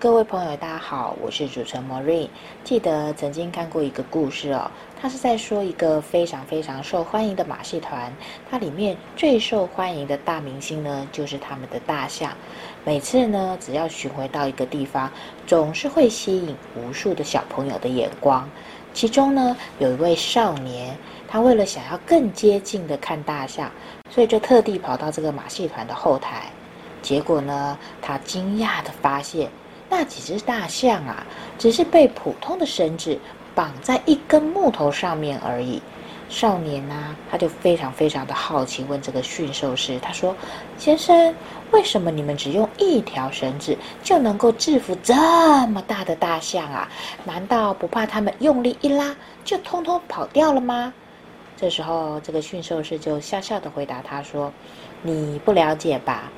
各位朋友，大家好，我是主持人 marie。记得曾经看过一个故事哦，它是在说一个非常非常受欢迎的马戏团，它里面最受欢迎的大明星呢，就是他们的大象。每次呢，只要巡回到一个地方，总是会吸引无数的小朋友的眼光。其中呢，有一位少年，他为了想要更接近的看大象，所以就特地跑到这个马戏团的后台。结果呢，他惊讶地发现。那几只大象啊，只是被普通的绳子绑在一根木头上面而已。少年呢、他就非常非常的好奇，问这个驯兽师：“他说，先生，为什么你们只用一条绳子就能够制服这么大的大象啊？难道不怕他们用力一拉就通通跑掉了吗？”这时候，这个驯兽师就笑笑的回答他说：“你不了解吧？”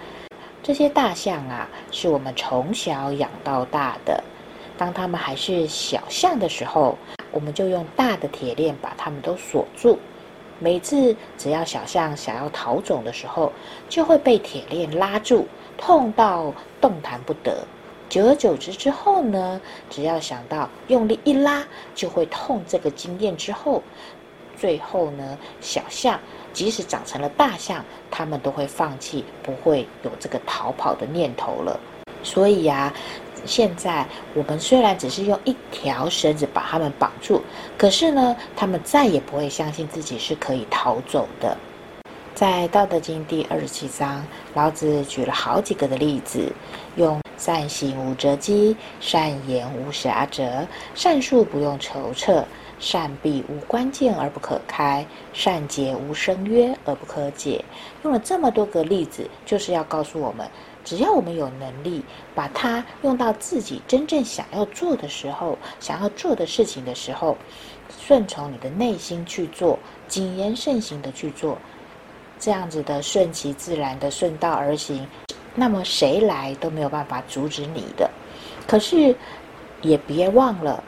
这些大象啊，是我们从小养到大的。当它们还是小象的时候，我们就用大的铁链把它们都锁住。每次只要小象想要逃走的时候，就会被铁链拉住，痛到动弹不得。久而久之之后呢，只要想到用力一拉就会痛，这个经验之后，最后呢，小象。即使长成了大象，他们都会放弃，不会有这个逃跑的念头了。所以呀，现在我们虽然只是用一条绳子把他们绑住，可是呢，他们再也不会相信自己是可以逃走的。在《道德经》第二十七章，老子举了好几个的例子，用善行无辙迹，善言无瑕辙，善术不用筹策。善闭无关键而不可开，善结无声约而不可解。用了这么多个例子，就是要告诉我们，只要我们有能力把它用到自己真正想要做的时候，想要做的事情的时候，顺从你的内心去做，谨言慎行的去做，这样子的顺其自然的顺道而行，那么谁来都没有办法阻止你的。可是也别忘了。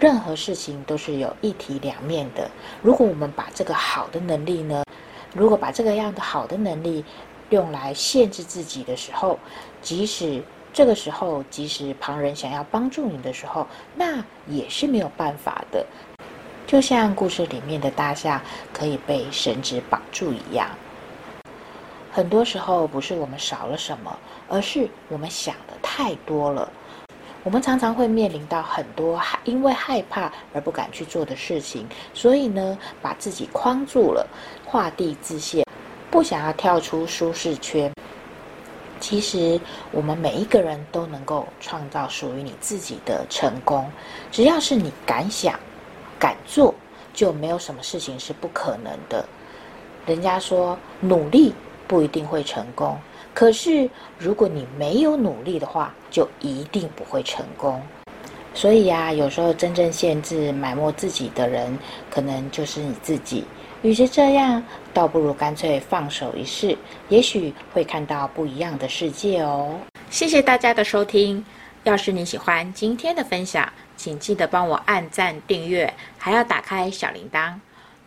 任何事情都是有一体两面的。如果我们把这个好的能力呢，如果把这个样的好的能力用来限制自己的时候，即使这个时候，即使旁人想要帮助你的时候，那也是没有办法的。就像故事里面的大象可以被绳子绑住一样。很多时候不是我们少了什么，而是我们想的太多了。我们常常会面临到很多害因为害怕而不敢去做的事情，所以呢，把自己框住了，画地自限，不想要跳出舒适圈。其实，我们每一个人都能够创造属于你自己的成功，只要是你敢想、敢做，就没有什么事情是不可能的。人家说，努力不一定会成功。可是，如果你没有努力的话，就一定不会成功。所以呀，有时候真正限制、埋没自己的人，可能就是你自己。与其这样，倒不如干脆放手一试，也许会看到不一样的世界哦。谢谢大家的收听。要是你喜欢今天的分享，请记得帮我按赞、订阅，还要打开小铃铛。